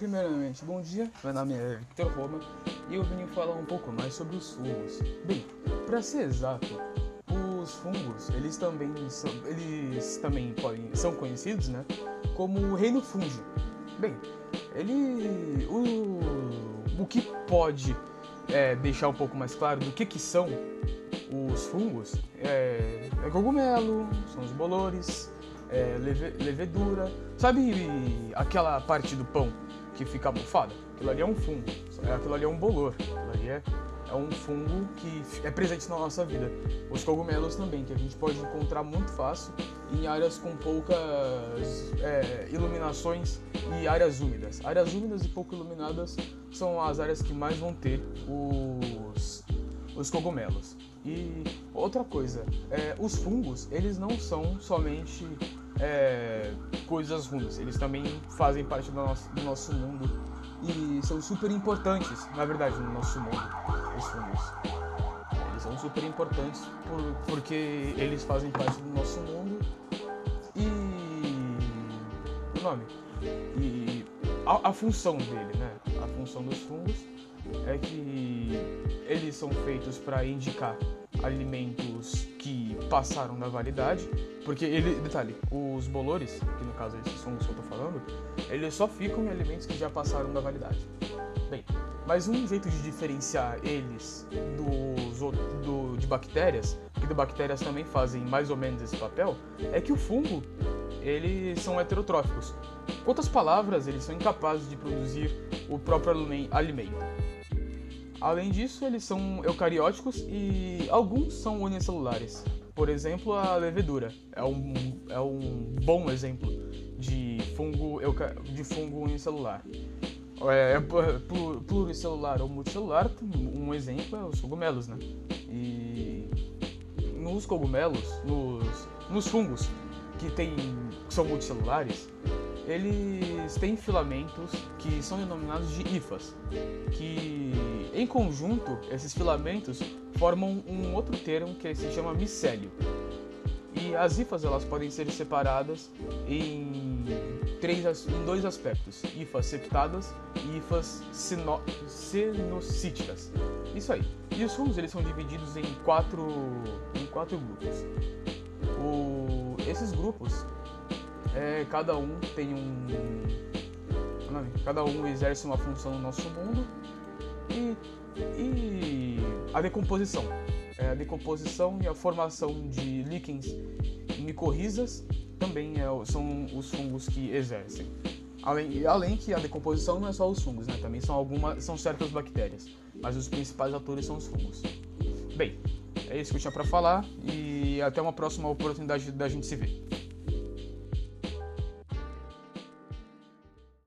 Primeiramente, bom dia, meu nome é Victor Roma e eu vim falar um pouco mais sobre os fungos. Bem, para ser exato, os fungos, eles também são, eles também podem, são conhecidos, né, como o reino fúngico. Bem, ele, o, o que pode é, deixar um pouco mais claro do que que são os fungos é, é cogumelo, são os bolores, é, leve, levedura. Sabe aquela parte do pão que fica bufada? Aquilo ali é um fungo, aquilo ali é um bolor, aquilo ali é, é um fungo que é presente na nossa vida. Os cogumelos também, que a gente pode encontrar muito fácil em áreas com poucas é, iluminações e áreas úmidas. Áreas úmidas e pouco iluminadas são as áreas que mais vão ter os, os cogumelos. E outra coisa, é, os fungos, eles não são somente é, coisas ruins, eles também fazem parte do nosso, do nosso mundo e são super importantes, na verdade, no nosso mundo, os fungos. Eles são super importantes por, porque eles fazem parte do nosso mundo e. o nome? E a, a função dele, né? A função dos fungos é que são feitos para indicar alimentos que passaram da validade, porque ele, detalhe, os bolores, que no caso esses fungos que eu tô falando, eles só ficam em alimentos que já passaram da validade. Bem, mas um jeito de diferenciar eles dos do, de bactérias, que de bactérias também fazem mais ou menos esse papel, é que o fungo eles são heterotróficos. Com outras palavras, eles são incapazes de produzir o próprio alimento. Além disso, eles são eucarióticos e alguns são unicelulares. Por exemplo, a levedura é um, é um bom exemplo de fungo, de fungo unicelular. É, é pluricelular ou multicelular, um exemplo é os cogumelos, né? E nos cogumelos, nos, nos fungos que, tem, que são multicelulares, eles têm filamentos que são denominados de hifas, que em conjunto esses filamentos formam um outro termo que se chama micélio. E as hifas elas podem ser separadas em três em dois aspectos: hifas septadas e hifas sino. Isso aí. E os fungos eles são divididos em quatro em quatro grupos. O, esses grupos é, cada um tem um. Cada um exerce uma função no nosso mundo e, e a decomposição. É, a decomposição e a formação de líquens micorrizas também é, são os fungos que exercem. Além, além que a decomposição não é só os fungos, né? também são, algumas, são certas bactérias, mas os principais atores são os fungos. Bem, é isso que eu tinha para falar e até uma próxima oportunidade da gente se ver.